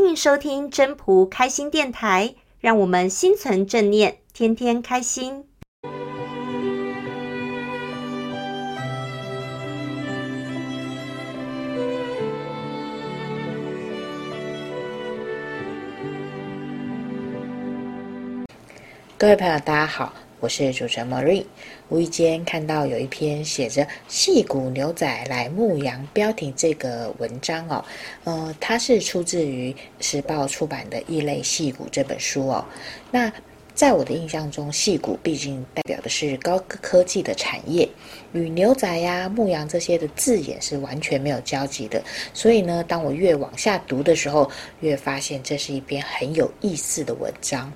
欢迎收听真朴开心电台，让我们心存正念，天天开心。各位朋友，大家好。我是主持人 Marie 无意间看到有一篇写着“矽谷牛仔来牧羊”标题这个文章哦，呃，它是出自于时报出版的《异类矽谷》这本书哦。那在我的印象中，矽谷毕竟代表的是高科技的产业，与牛仔呀、牧羊这些的字眼是完全没有交集的。所以呢，当我越往下读的时候，越发现这是一篇很有意思的文章。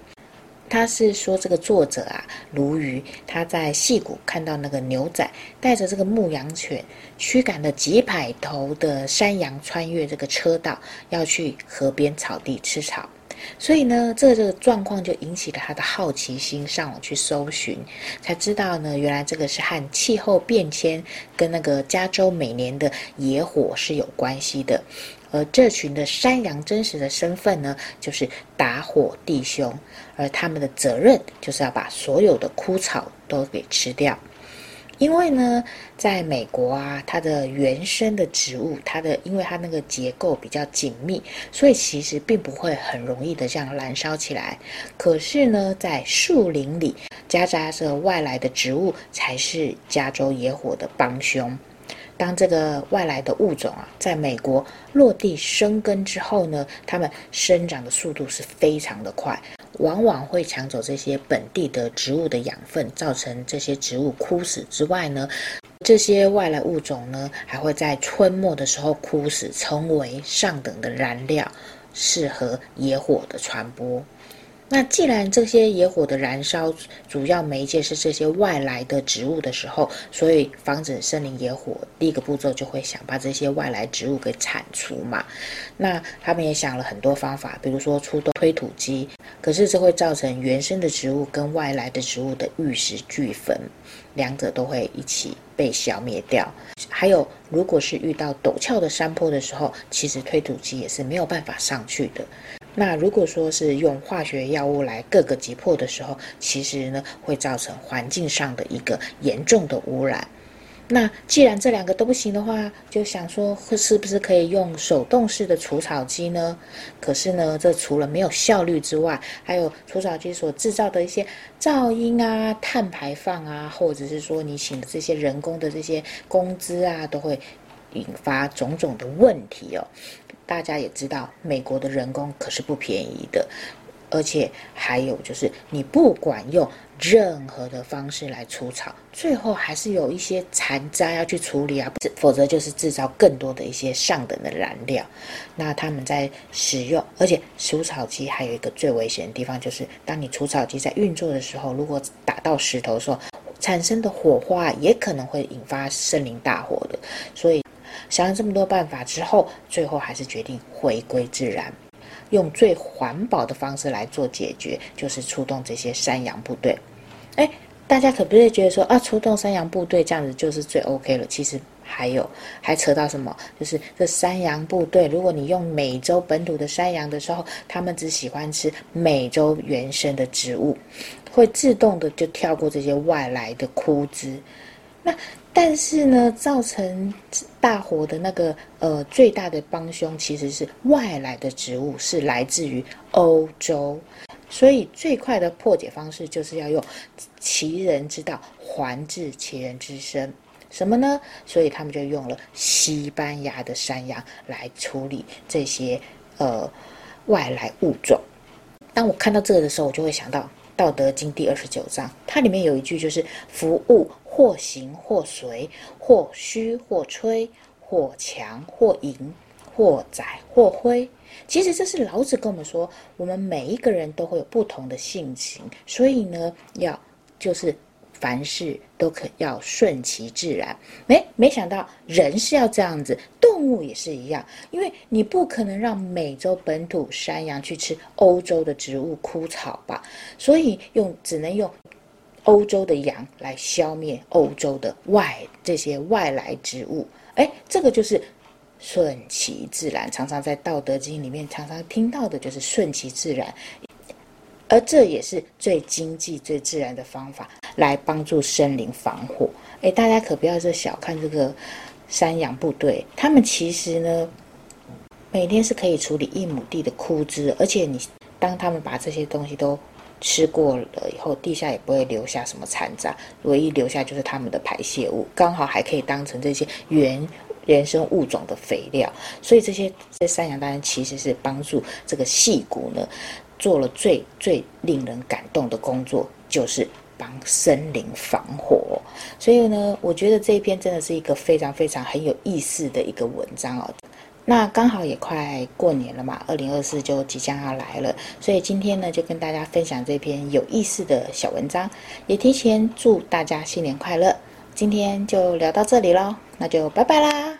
他是说，这个作者啊，鲈鱼，他在矽谷看到那个牛仔带着这个牧羊犬，驱赶了几百头的山羊穿越这个车道，要去河边草地吃草。所以呢，这这个状况就引起了他的好奇心，上网去搜寻，才知道呢，原来这个是和气候变迁跟那个加州每年的野火是有关系的。而这群的山羊真实的身份呢，就是打火弟兄，而他们的责任就是要把所有的枯草都给吃掉。因为呢，在美国啊，它的原生的植物，它的因为它那个结构比较紧密，所以其实并不会很容易的这样燃烧起来。可是呢，在树林里夹杂着外来的植物，才是加州野火的帮凶。当这个外来的物种啊，在美国落地生根之后呢，它们生长的速度是非常的快，往往会抢走这些本地的植物的养分，造成这些植物枯死之外呢，这些外来物种呢，还会在春末的时候枯死，成为上等的燃料，适合野火的传播。那既然这些野火的燃烧主要媒介是这些外来的植物的时候，所以防止森林野火，第一个步骤就会想把这些外来植物给铲除嘛。那他们也想了很多方法，比如说出动推土机，可是这会造成原生的植物跟外来的植物的玉石俱焚，两者都会一起被消灭掉。还有，如果是遇到陡峭的山坡的时候，其实推土机也是没有办法上去的。那如果说是用化学药物来各个击破的时候，其实呢会造成环境上的一个严重的污染。那既然这两个都不行的话，就想说是不是可以用手动式的除草机呢？可是呢，这除了没有效率之外，还有除草机所制造的一些噪音啊、碳排放啊，或者是说你请的这些人工的这些工资啊，都会引发种种的问题哦。大家也知道，美国的人工可是不便宜的，而且还有就是，你不管用任何的方式来除草，最后还是有一些残渣要去处理啊，否则就是制造更多的一些上等的燃料。那他们在使用，而且除草机还有一个最危险的地方，就是当你除草机在运作的时候，如果打到石头的时候，产生的火花也可能会引发森林大火的，所以。想了这么多办法之后，最后还是决定回归自然，用最环保的方式来做解决，就是出动这些山羊部队。哎，大家可不会觉得说啊，出动山羊部队这样子就是最 OK 了。其实还有，还扯到什么？就是这山羊部队，如果你用美洲本土的山羊的时候，他们只喜欢吃美洲原生的植物，会自动的就跳过这些外来的枯枝。那但是呢，造成大火的那个呃最大的帮凶其实是外来的植物，是来自于欧洲，所以最快的破解方式就是要用其人之道还治其人之身，什么呢？所以他们就用了西班牙的山羊来处理这些呃外来物种。当我看到这个的时候，我就会想到《道德经》第二十九章，它里面有一句就是“服务”。或行或随，或虚或吹，或强或盈，或窄或灰。其实这是老子跟我们说，我们每一个人都会有不同的性情，所以呢，要就是凡事都可要顺其自然。没没想到人是要这样子，动物也是一样，因为你不可能让美洲本土山羊去吃欧洲的植物枯草吧，所以用只能用。欧洲的羊来消灭欧洲的外这些外来植物，哎，这个就是顺其自然。常常在《道德经》里面常常听到的就是顺其自然，而这也是最经济、最自然的方法来帮助森林防火。诶，大家可不要是小看这个山羊部队，他们其实呢，每天是可以处理一亩地的枯枝，而且你当他们把这些东西都吃过了以后，地下也不会留下什么残渣，唯一留下就是他们的排泄物，刚好还可以当成这些原原生物种的肥料。所以这些这山羊当然其实是帮助这个细骨呢，做了最最令人感动的工作，就是帮森林防火。所以呢，我觉得这一篇真的是一个非常非常很有意思的一个文章哦。那刚好也快过年了嘛，二零二四就即将要来了，所以今天呢，就跟大家分享这篇有意思的小文章，也提前祝大家新年快乐。今天就聊到这里喽，那就拜拜啦。